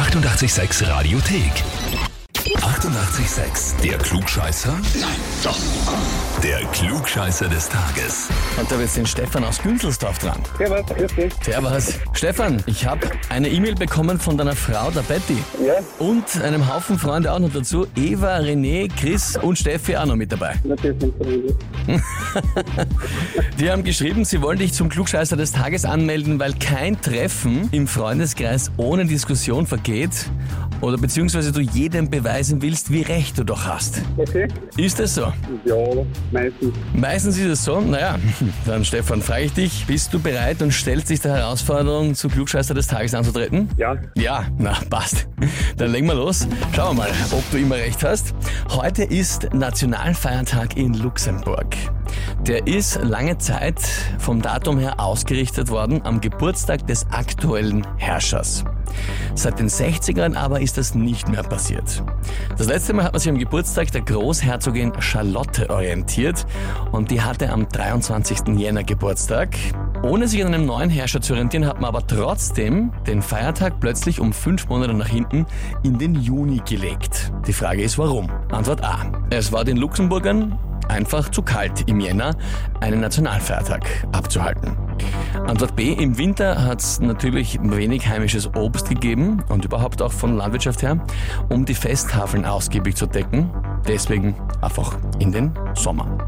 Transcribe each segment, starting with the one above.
886 Radiothek. 88,6. Der Klugscheißer? Nein, doch. Der Klugscheißer des Tages. Und da wird jetzt den Stefan aus Günzelsdorf dran. Servus, grüß dich. Servus. Stefan, ich habe eine E-Mail bekommen von deiner Frau, der Betty. Ja, Und einem Haufen Freunde auch noch dazu. Eva, René, Chris und Steffi auch noch mit dabei. natürlich sind Freunde. Die haben geschrieben, sie wollen dich zum Klugscheißer des Tages anmelden, weil kein Treffen im Freundeskreis ohne Diskussion vergeht oder beziehungsweise du jedem beweisen willst, wie recht du doch hast. Okay? Ist das so? Ja, meistens. Meistens ist es so. Naja, dann Stefan, frage ich dich, bist du bereit und stellst dich der Herausforderung, zum Klugscheißer des Tages anzutreten? Ja, Ja, na, passt. Dann legen wir los. Schauen wir mal, ob du immer recht hast. Heute ist Nationalfeiertag in Luxemburg. Der ist lange Zeit vom Datum her ausgerichtet worden am Geburtstag des aktuellen Herrschers. Seit den 60ern aber ist das nicht mehr passiert. Das letzte Mal hat man sich am Geburtstag der Großherzogin Charlotte orientiert und die hatte am 23. Jänner Geburtstag. Ohne sich an einem neuen Herrscher zu orientieren, hat man aber trotzdem den Feiertag plötzlich um fünf Monate nach hinten in den Juni gelegt. Die Frage ist warum? Antwort A. Es war den Luxemburgern einfach zu kalt im Jänner einen Nationalfeiertag abzuhalten. Antwort B. Im Winter hat es natürlich wenig heimisches Obst gegeben und überhaupt auch von Landwirtschaft her, um die Festtafeln ausgiebig zu decken. Deswegen einfach in den Sommer.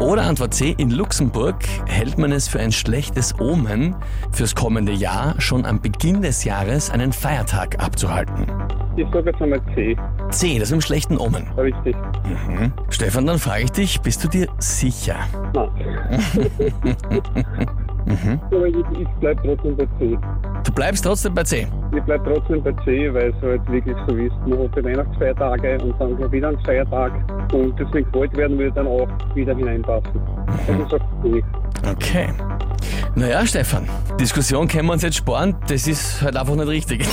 Oder Antwort C, in Luxemburg hält man es für ein schlechtes Omen, fürs kommende Jahr schon am Beginn des Jahres einen Feiertag abzuhalten. ich sage jetzt einmal C. C, das ist ein schlechten Omen. Richtig. Mhm. Stefan, dann frage ich dich, bist du dir sicher? Nein. Aber ich, ich bleibe trotzdem bei C. Du bleibst trotzdem bei C. Ich bleibe trotzdem bei C, weil es halt wirklich so ist, man hat die Weihnachtsfeiertage und dann gleich wieder einen Feiertag und deswegen kalt werden würde dann auch wieder hineinpassen. Also ich sag C. Okay. Naja, Stefan, Diskussion können wir uns jetzt sparen, das ist halt einfach nicht richtig.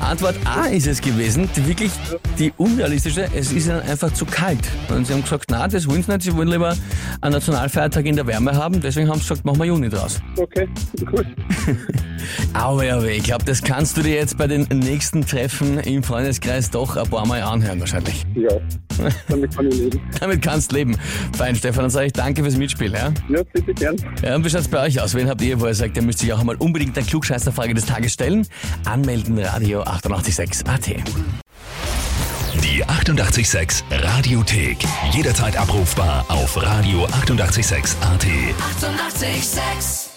Antwort A ist es gewesen, die wirklich die unrealistische, es ist ihnen einfach zu kalt. Und sie haben gesagt, na, das wollen sie nicht, sie wollen lieber einen Nationalfeiertag in der Wärme haben, deswegen haben sie gesagt, machen wir Juni draus. Okay, gut. Aber ja, ich glaube, das kannst du dir jetzt bei den nächsten Treffen im Freundeskreis doch ein paar Mal anhören wahrscheinlich. Ja, damit kann ich leben. Damit kannst du leben. Fein, Stefan, dann sage ich danke fürs Mitspiel. Ja? Ja, bitte gern. Ja, und wie schaut's bei euch aus? Wen habt ihr, wo ihr sagt, ihr müsst sich auch einmal unbedingt der Klugscheißerfrage des Tages stellen? Anmelden, Radio 886 AT. Die 88,6 Radiothek. Jederzeit abrufbar auf radio886.at. 88,6. Eighty-eight, sex.